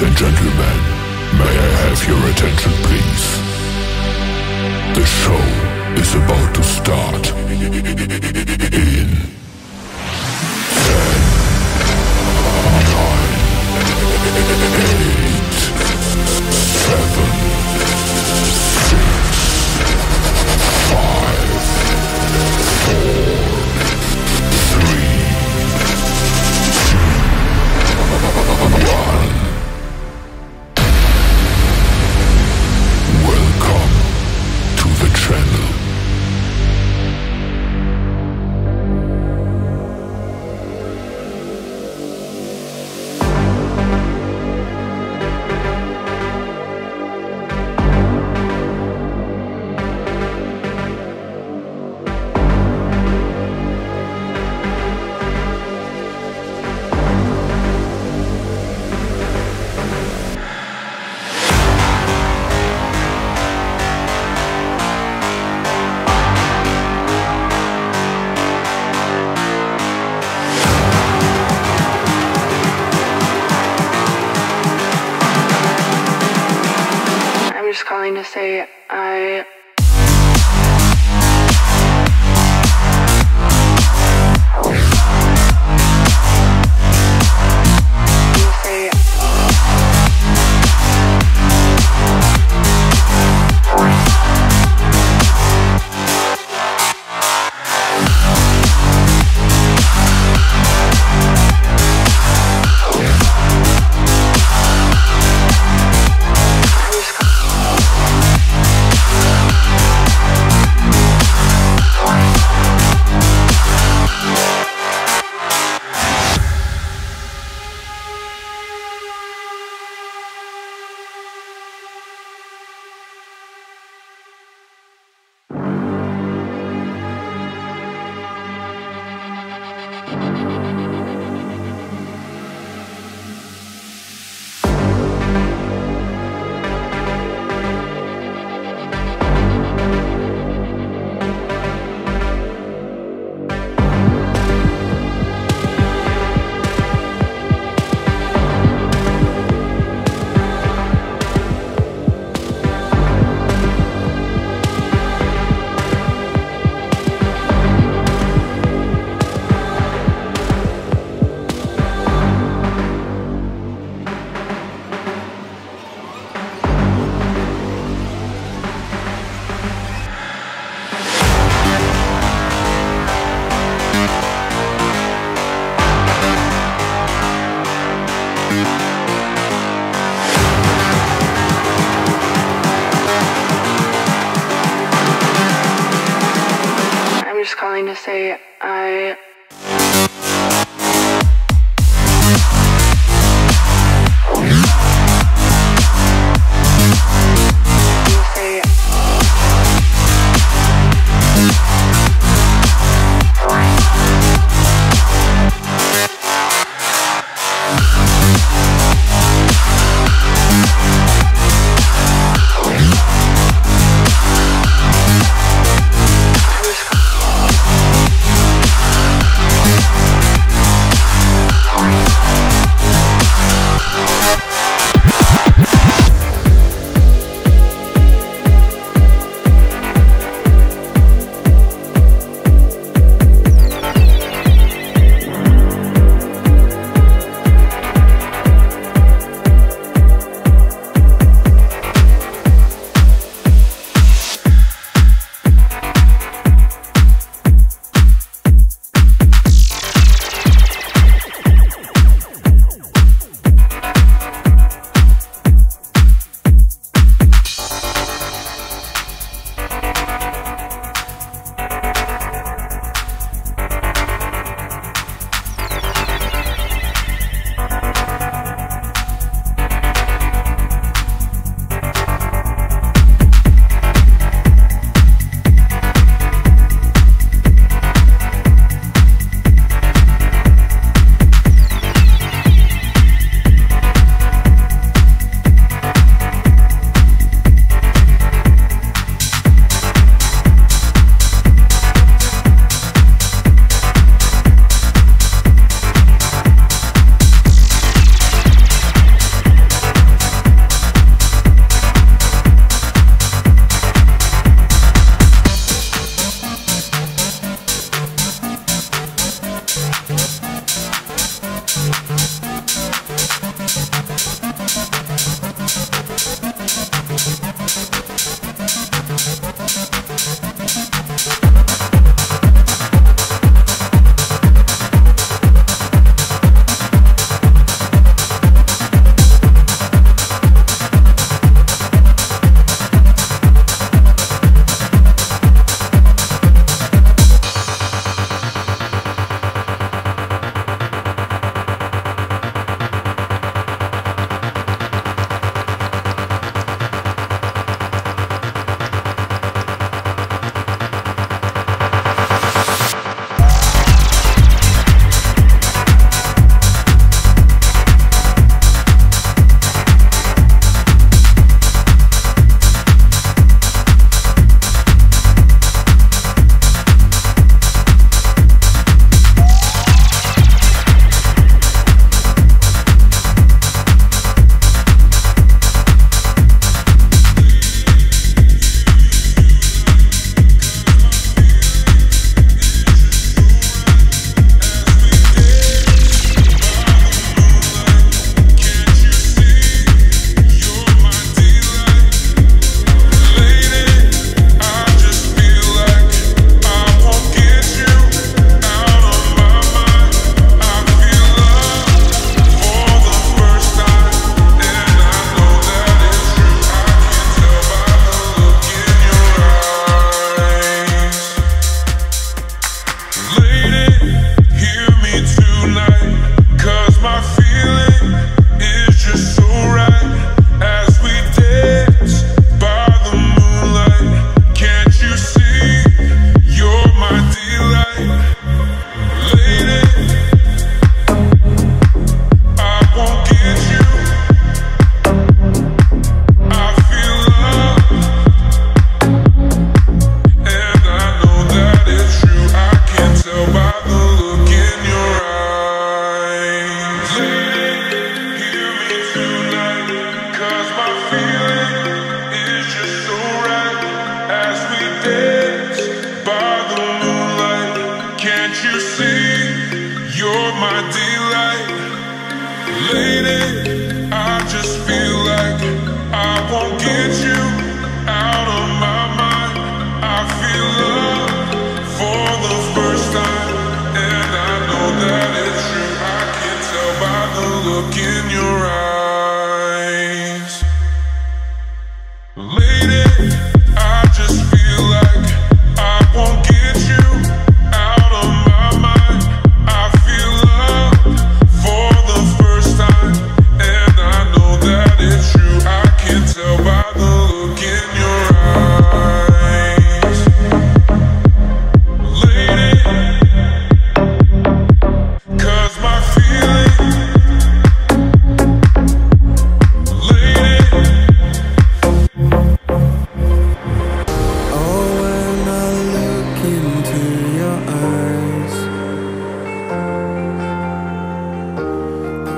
And gentlemen, may I have your attention please? The show is about to start in 10, 9, 8, 7, One. gonna say I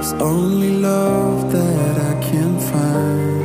It's only love that I can find.